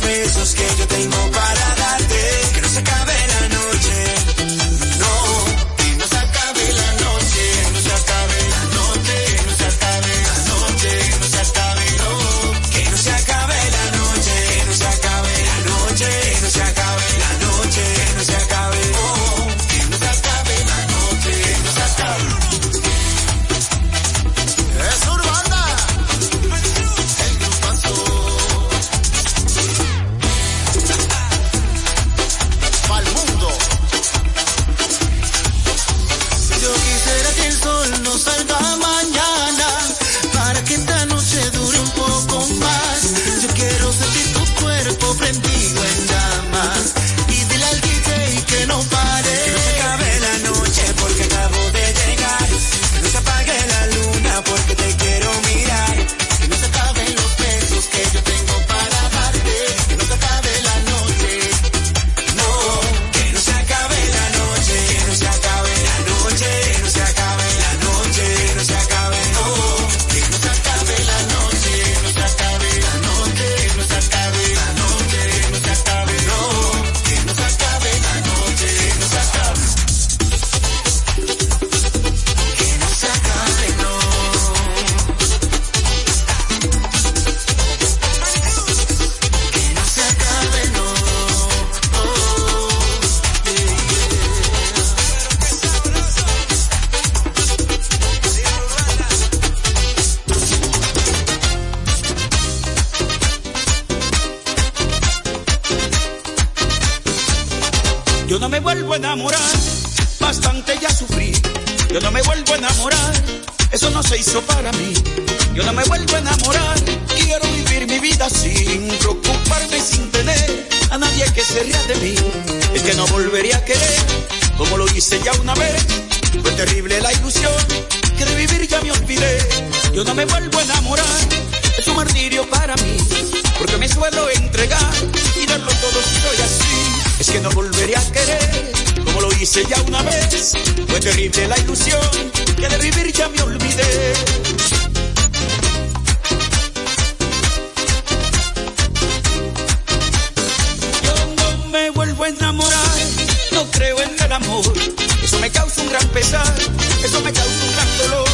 besos que yo tengo para darte. Que no se acabe volvería a querer, como lo hice ya una vez. Fue terrible la ilusión que de vivir ya me olvidé. Yo no me vuelvo a enamorar, no creo en el amor. Eso me causa un gran pesar, eso me causa un gran dolor.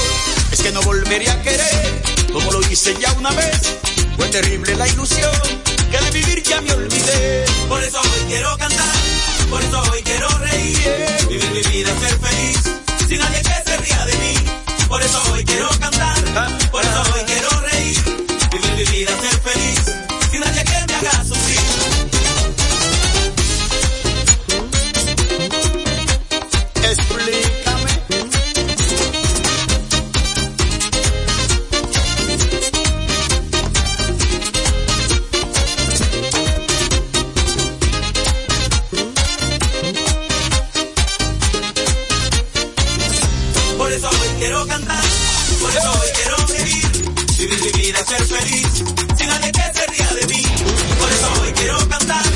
Es que no volvería a querer, como lo hice ya una vez. Fue terrible la ilusión que de vivir ya me olvidé. Por eso hoy quiero cantar por eso hoy quiero reír, vivir mi vida, ser feliz, sin nadie que se ría de mí, por eso hoy quiero cantar, por eso hoy quiero reír, vivir mi vida, ser feliz, sin nadie que me haga quiero cantar, por eso hoy quiero vivir y vivir a ser feliz, sin nadie que se ría de mí. Por eso hoy quiero cantar.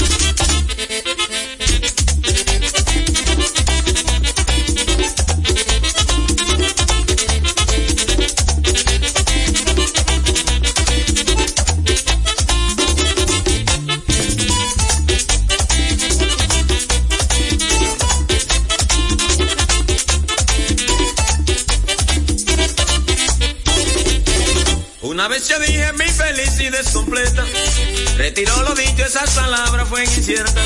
Retiró lo dicho, esas palabras fueron inciertas.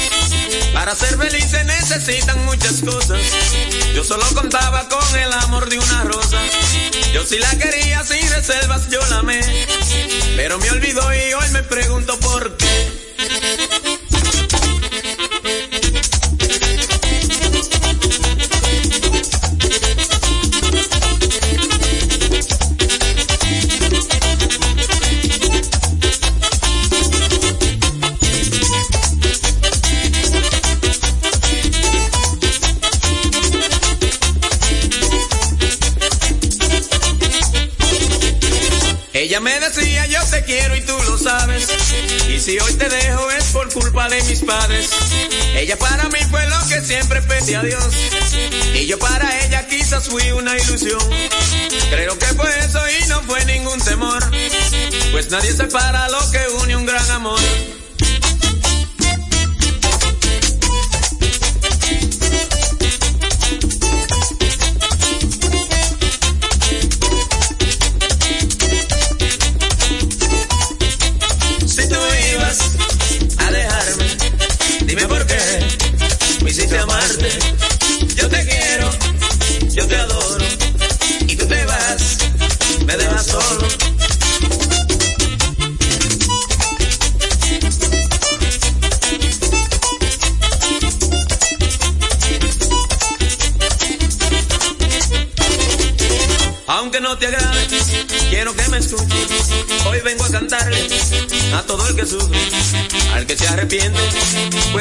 Para ser feliz se necesitan muchas cosas. Yo solo contaba con el amor de una rosa. Yo sí la quería sin reservas, yo la amé. Pero me olvidó y hoy me pregunto por qué. Ella para mí fue lo que siempre pedí a Dios. Y yo para ella quizás fui una ilusión. Creo que fue eso y no fue ningún temor. Pues nadie separa lo que une un gran amor.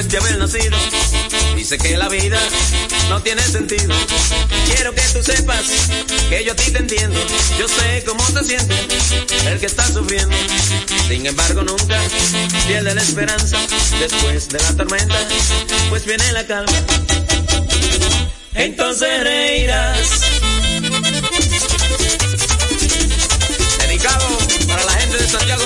Pues de haber nacido. Dice que la vida no tiene sentido. Quiero que tú sepas que yo a ti te entiendo. Yo sé cómo te siente el que está sufriendo. Sin embargo, nunca pierde la esperanza. Después de la tormenta, pues viene la calma. Entonces reirás. Dedicado para la gente de Santiago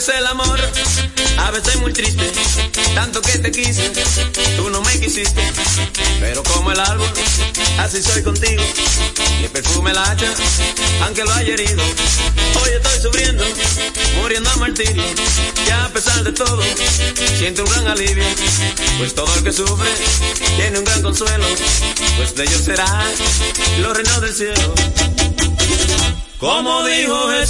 es el amor, a veces muy triste, tanto que te quise, tú no me quisiste, pero como el árbol, así soy contigo, mi perfume la hacha, aunque lo haya herido, hoy estoy sufriendo, muriendo a martirio, ya a pesar de todo, siento un gran alivio, pues todo el que sufre tiene un gran consuelo, pues de ellos será los reinos del cielo. Como dijo Jesús,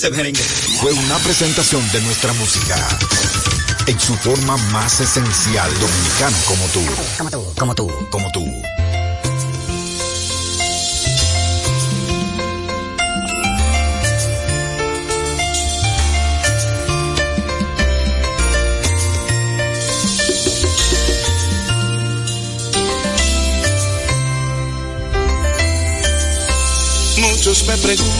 ese merengue. Fue una presentación de nuestra música en su forma más esencial, dominicana como tú. Como tú, como tú. Como tú. Muchos me preguntan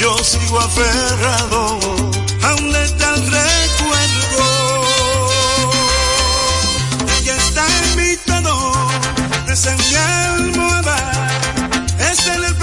yo sigo aferrado a un letal recuerdo. Ella está en mi tono, es mi almohada, es en el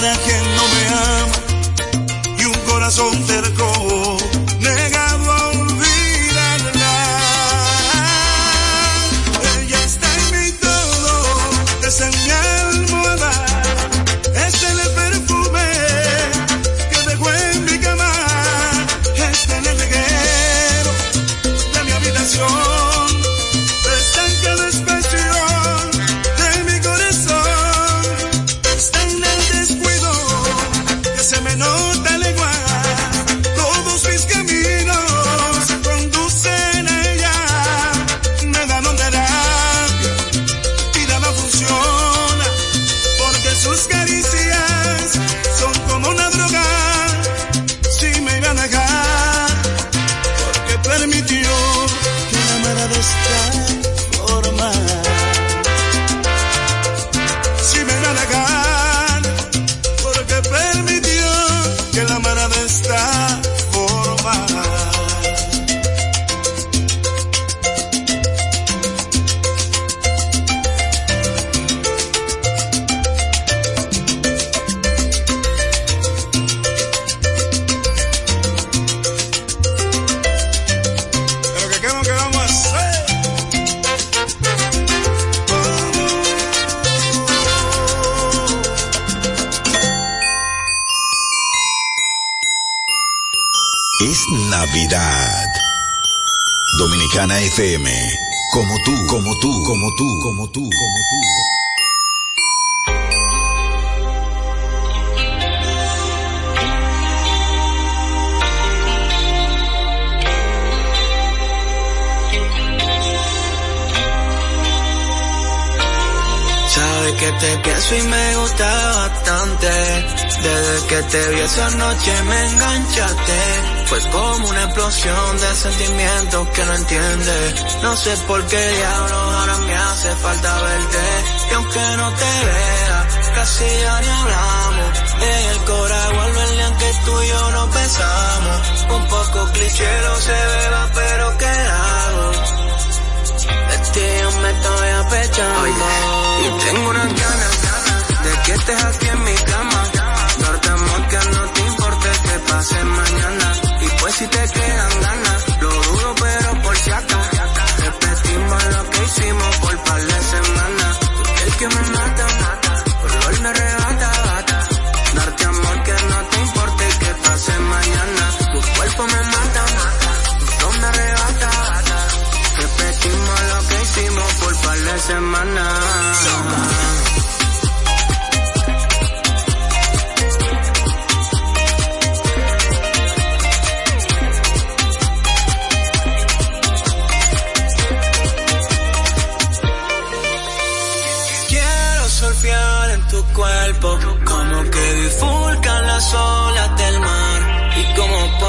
para quien no me ama y un corazón terco. FM. Como tú, como tú, como tú, como tú, como tú. Que te pienso y me gusta bastante. Desde que te vi esa noche me enganchaste fue como una explosión de sentimientos que no entiende. No sé por qué diablos ahora me hace falta verte. Y aunque no te vea, casi ya ni hablamos. En el cora vuelve el que tú y yo no pensamos. Un poco cliché lo se beba, pero ¿qué hago? Me estoy apechando. y tengo unas ganas de que estés aquí en mi cama. si te quedan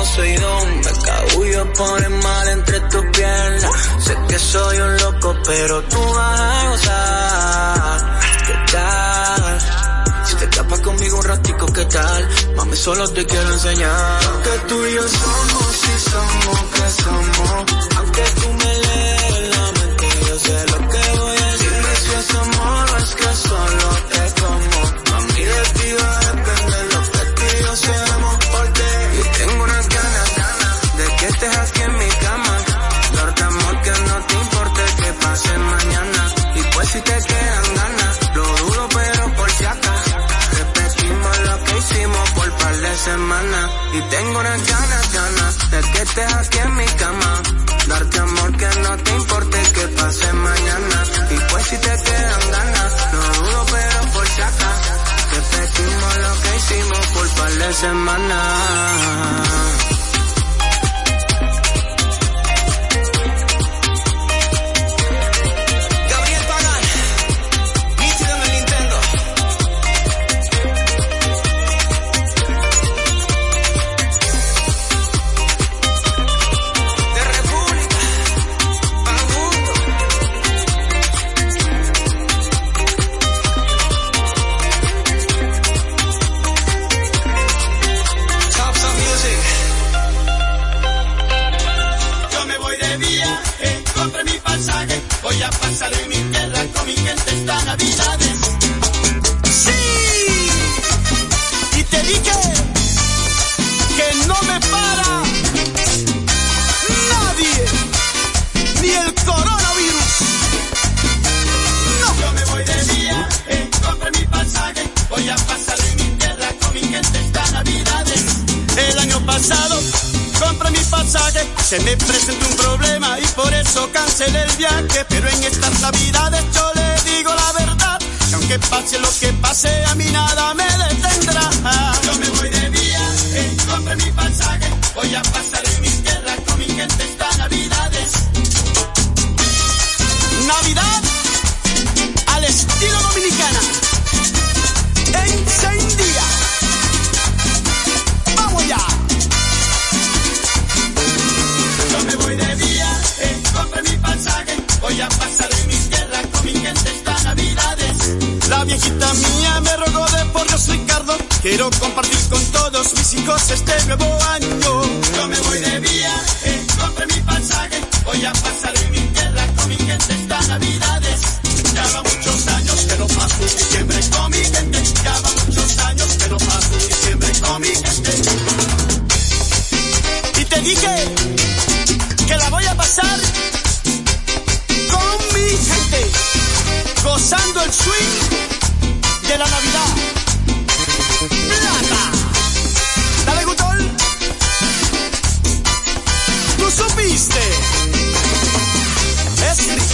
soy yo, me cabullo por el mal entre tus piernas. Sé que soy un loco, pero tú vas a gozar. ¿Qué tal? Si te tapas conmigo un ratico, ¿qué tal? Mami, solo te quiero enseñar. Que tú y yo somos y somos que somos. Aunque tú Y tengo unas ganas, ganas de que estés aquí en mi cama. Darte amor que no te importe que pase mañana. Y pues si te quedan ganas, no dudo pero por si acaso. Repetimos lo que hicimos por par de semanas.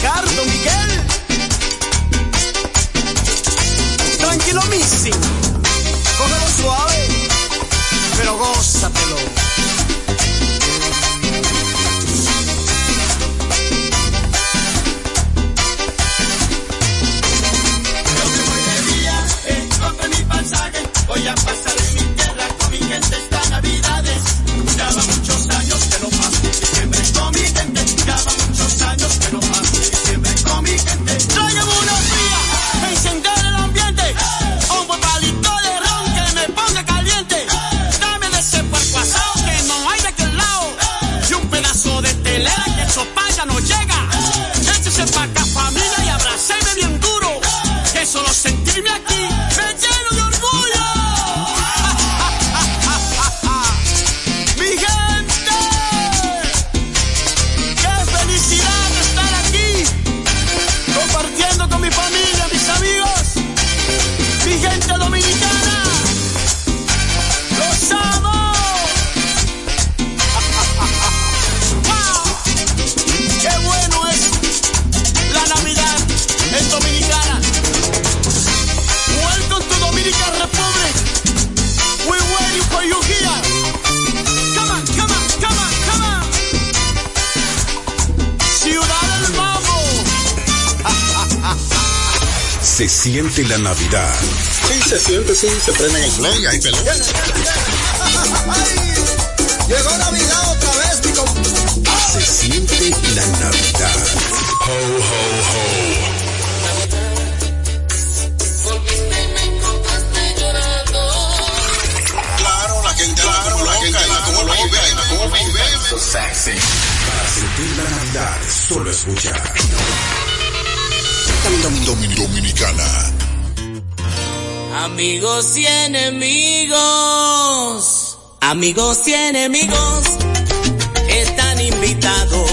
Ricardo? siente la Navidad. Sí, se siente, sí, se prende el play, ahí pelea. Llegó Navidad otra vez, mi. Se siente la Navidad. Ho, ho, ho. So sexy. Para sentir la Navidad, solo escuchar. Dominicana. Amigos y enemigos, amigos y enemigos, están invitados.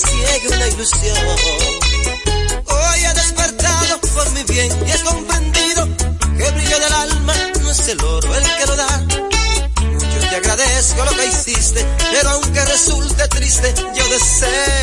Ciegue una ilusión. Hoy he despertado por mi bien y he comprendido que el brillo del alma no es el oro el que lo da. Mucho te agradezco lo que hiciste, pero aunque resulte triste, yo deseo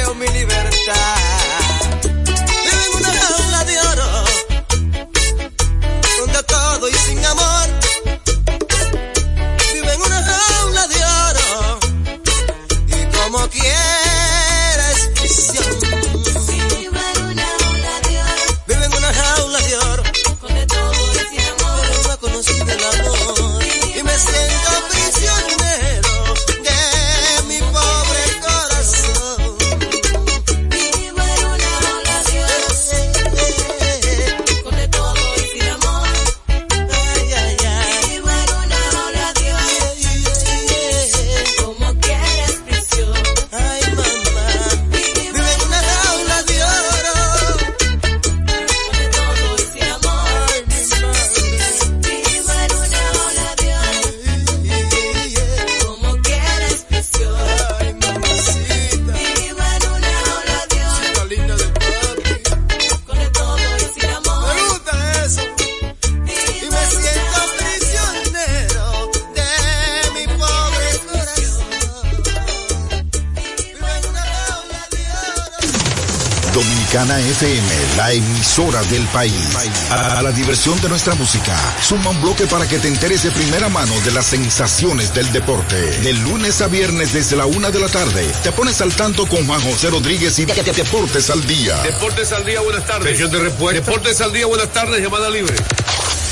La emisora del país. A la diversión de nuestra música, suma un bloque para que te enteres de primera mano de las sensaciones del deporte. De lunes a viernes desde la una de la tarde, te pones al tanto con Juan José Rodríguez y de- de- Deportes al Día. Deportes al día, buenas tardes. Sesión de respuesta. Deportes al día, buenas tardes, llamada libre.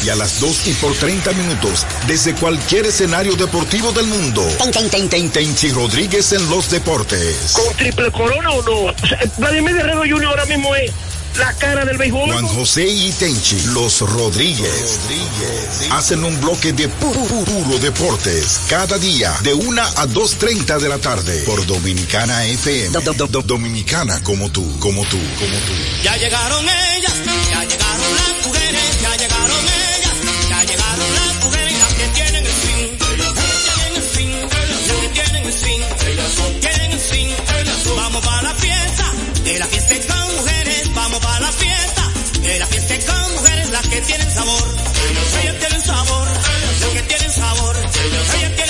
Y a las 2 y por 30 minutos, desde cualquier escenario deportivo del mundo. Tenchi Rodríguez en los deportes. ¿Con triple corona o no? O sea, Vladimir Guerrero Jr. ahora mismo es la cara del béisbol. Juan José y Tenchi, los Rodríguez, hacen un bloque de puro, puro deportes cada día de 1 a 2.30 de la tarde por Dominicana FM. Do- do- do- Dominicana como tú, como tú, como tú. Ya llegaron ellas, ya llegaron las mujeres, ya llegaron swing, vamos para la fiesta, de la fiesta con mujeres, vamos para la fiesta, de la fiesta con mujeres, las que tienen sabor, ellas tienen sabor, las que tienen sabor, ellas tienen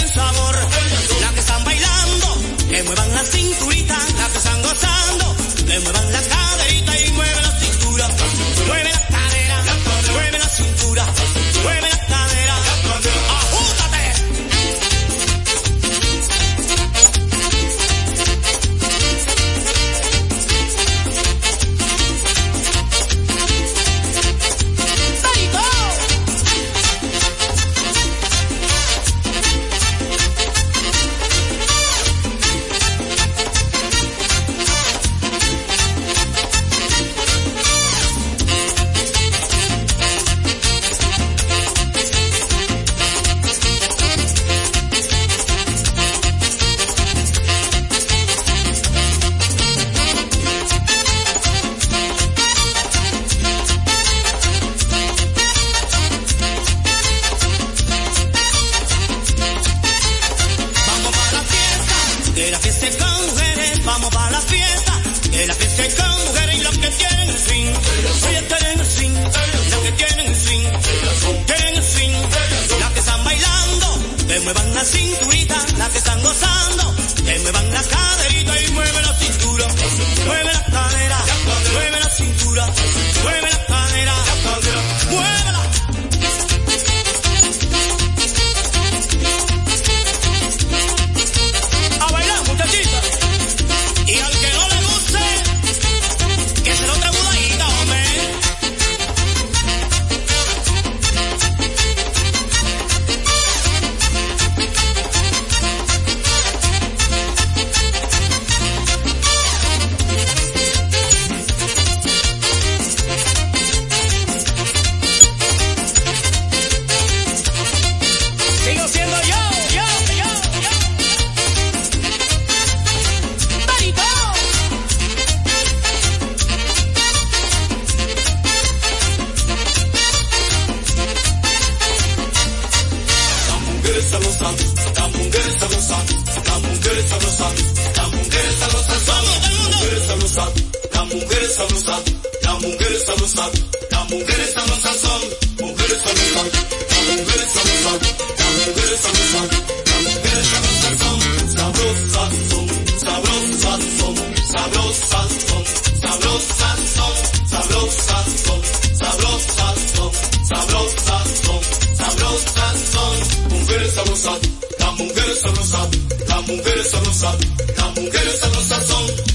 sabrosas, las mujeres sabrosas, las mujeres sabrosas, las mujeres sabrosas son.